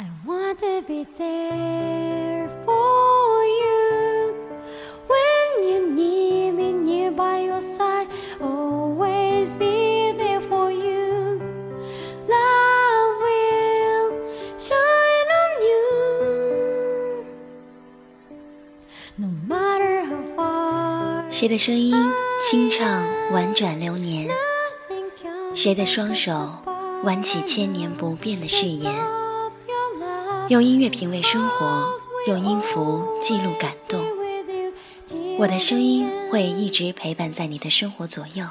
I want to be there for you when you need me near by your side. Always be there for you. Love will shine on you. No matter how far. 谁的声音清唱婉转流年谁的双手挽起千年不变的誓言？用音乐品味生活，用音符记录感动。我的声音会一直陪伴在你的生活左右。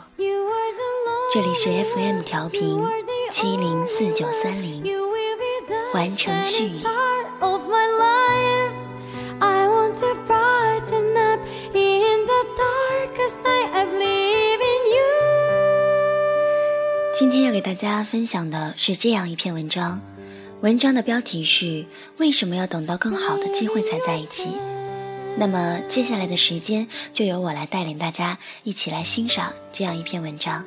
这里是 FM 调频七零四九三零环城序 shining star of my life. I want to brighten up in the darkest night. I believe in you. 今天要给大家分享的是这样一篇文章，文章的标题是“为什么要等到更好的机会才在一起”。那么接下来的时间就由我来带领大家一起来欣赏这样一篇文章。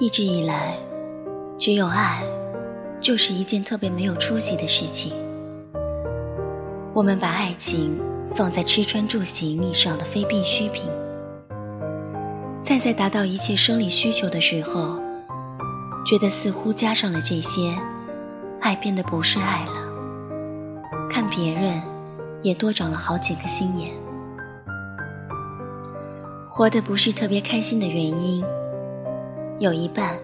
一直以来，只有爱，就是一件特别没有出息的事情。我们把爱情放在吃穿住行以上的非必需品，在在达到一切生理需求的时候，觉得似乎加上了这些，爱变得不是爱了。看别人，也多长了好几个心眼。活得不是特别开心的原因。有一半，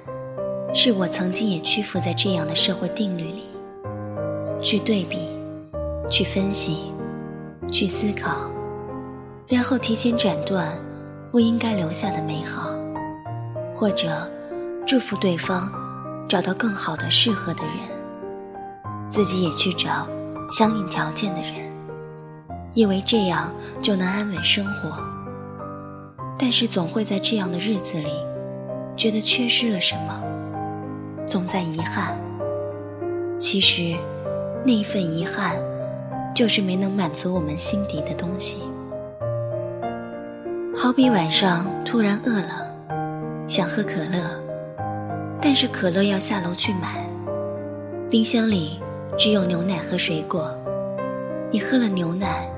是我曾经也屈服在这样的社会定律里，去对比，去分析，去思考，然后提前斩断不应该留下的美好，或者祝福对方找到更好的适合的人，自己也去找相应条件的人，以为这样就能安稳生活。但是总会在这样的日子里。觉得缺失了什么，总在遗憾。其实，那一份遗憾，就是没能满足我们心底的东西。好比晚上突然饿了，想喝可乐，但是可乐要下楼去买，冰箱里只有牛奶和水果。你喝了牛奶，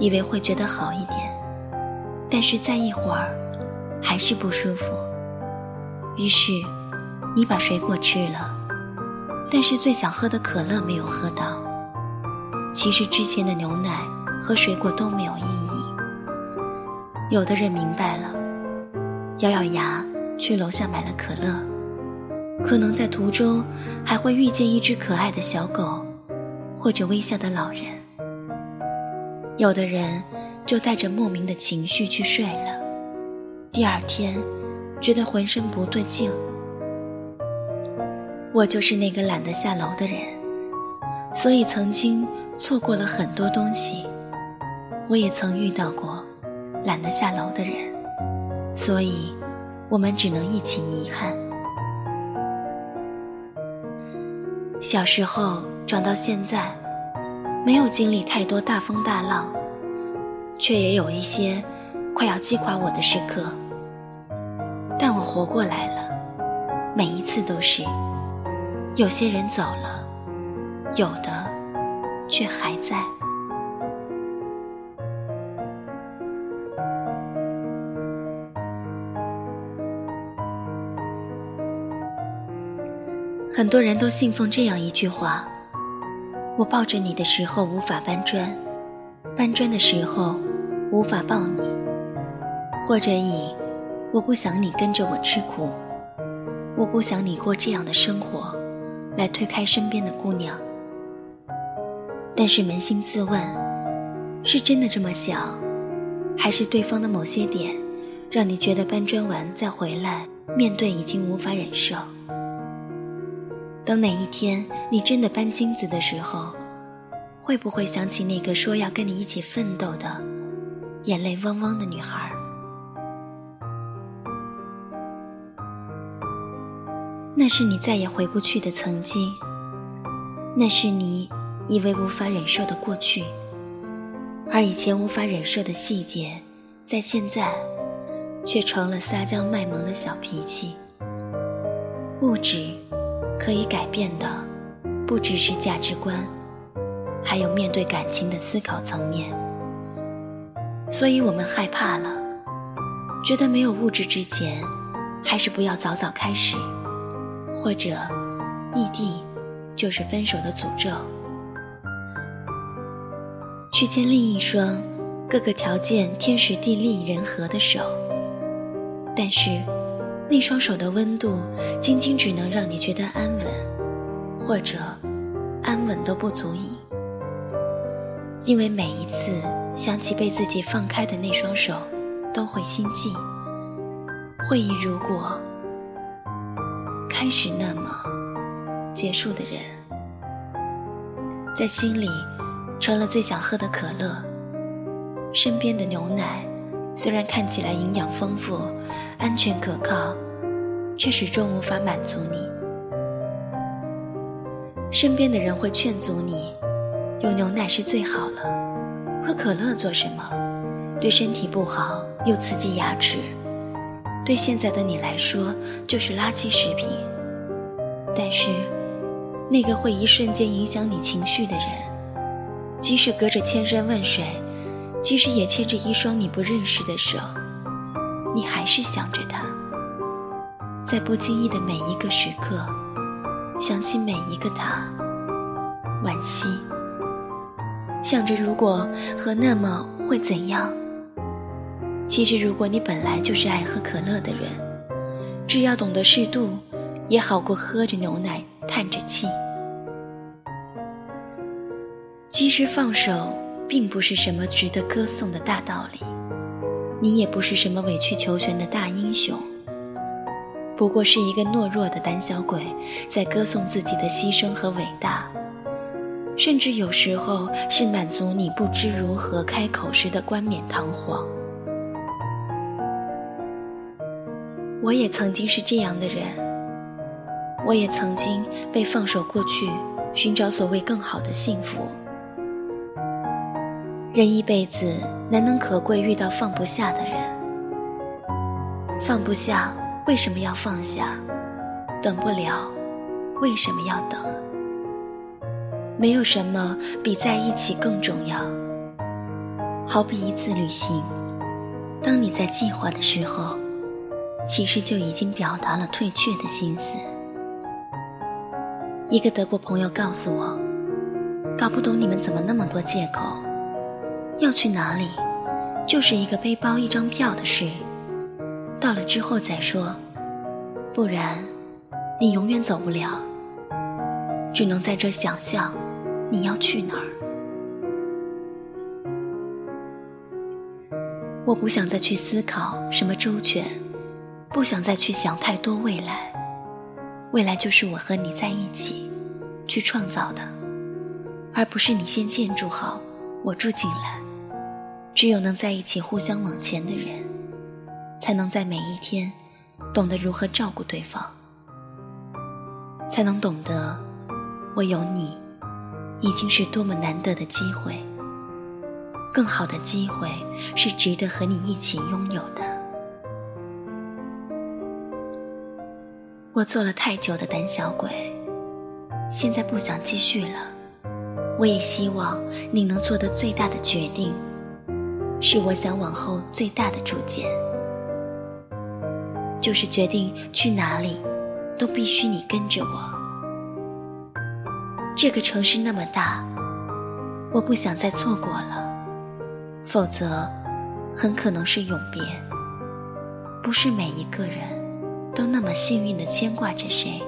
以为会觉得好一点，但是再一会儿，还是不舒服。于是，你把水果吃了，但是最想喝的可乐没有喝到。其实之前的牛奶和水果都没有意义。有的人明白了，咬咬牙去楼下买了可乐，可能在途中还会遇见一只可爱的小狗，或者微笑的老人。有的人就带着莫名的情绪去睡了，第二天。觉得浑身不对劲。我就是那个懒得下楼的人，所以曾经错过了很多东西。我也曾遇到过懒得下楼的人，所以我们只能一起遗憾。小时候长到现在，没有经历太多大风大浪，却也有一些快要击垮我的时刻。活过来了，每一次都是。有些人走了，有的却还在。很多人都信奉这样一句话：我抱着你的时候无法搬砖，搬砖的时候无法抱你，或者以。我不想你跟着我吃苦，我不想你过这样的生活，来推开身边的姑娘。但是扪心自问，是真的这么想，还是对方的某些点，让你觉得搬砖完再回来面对已经无法忍受？等哪一天你真的搬金子的时候，会不会想起那个说要跟你一起奋斗的，眼泪汪汪的女孩？那是你再也回不去的曾经，那是你以为无法忍受的过去，而以前无法忍受的细节，在现在却成了撒娇卖萌的小脾气。物质可以改变的，不只是价值观，还有面对感情的思考层面。所以我们害怕了，觉得没有物质之前，还是不要早早开始。或者，异地就是分手的诅咒。去牵另一双各个条件天时地利人和的手，但是那双手的温度仅仅只能让你觉得安稳，或者安稳都不足以。因为每一次想起被自己放开的那双手，都会心悸，会以如果。开始那么，结束的人，在心里成了最想喝的可乐。身边的牛奶虽然看起来营养丰富、安全可靠，却始终无法满足你。身边的人会劝阻你，有牛奶是最好了，喝可乐做什么？对身体不好，又刺激牙齿。对现在的你来说，就是垃圾食品。但是，那个会一瞬间影响你情绪的人，即使隔着千山万水，即使也牵着一双你不认识的手，你还是想着他。在不经意的每一个时刻，想起每一个他，惋惜。想着如果和那么会怎样？其实，如果你本来就是爱喝可乐的人，只要懂得适度，也好过喝着牛奶叹着气。其实放手并不是什么值得歌颂的大道理，你也不是什么委曲求全的大英雄，不过是一个懦弱的胆小鬼，在歌颂自己的牺牲和伟大，甚至有时候是满足你不知如何开口时的冠冕堂皇。我也曾经是这样的人，我也曾经被放手过去，寻找所谓更好的幸福。人一辈子难能可贵遇到放不下的人，放不下为什么要放下？等不了为什么要等？没有什么比在一起更重要。好比一次旅行，当你在计划的时候。其实就已经表达了退却的心思。一个德国朋友告诉我，搞不懂你们怎么那么多借口。要去哪里，就是一个背包、一张票的事，到了之后再说，不然你永远走不了，只能在这想象你要去哪儿。我不想再去思考什么周全。不想再去想太多未来，未来就是我和你在一起去创造的，而不是你先建筑好，我住进来。只有能在一起互相往前的人，才能在每一天懂得如何照顾对方，才能懂得我有你已经是多么难得的机会，更好的机会是值得和你一起拥有的。我做了太久的胆小鬼，现在不想继续了。我也希望你能做的最大的决定，是我想往后最大的主见，就是决定去哪里，都必须你跟着我。这个城市那么大，我不想再错过了，否则很可能是永别。不是每一个人。都那么幸运的牵挂着谁，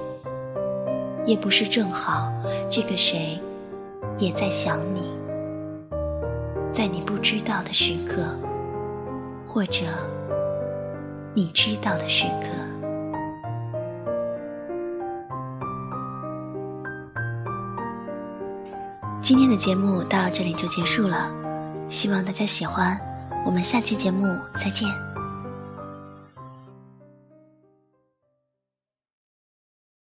也不是正好这个谁也在想你，在你不知道的时刻，或者你知道的时刻。今天的节目到这里就结束了，希望大家喜欢，我们下期节目再见。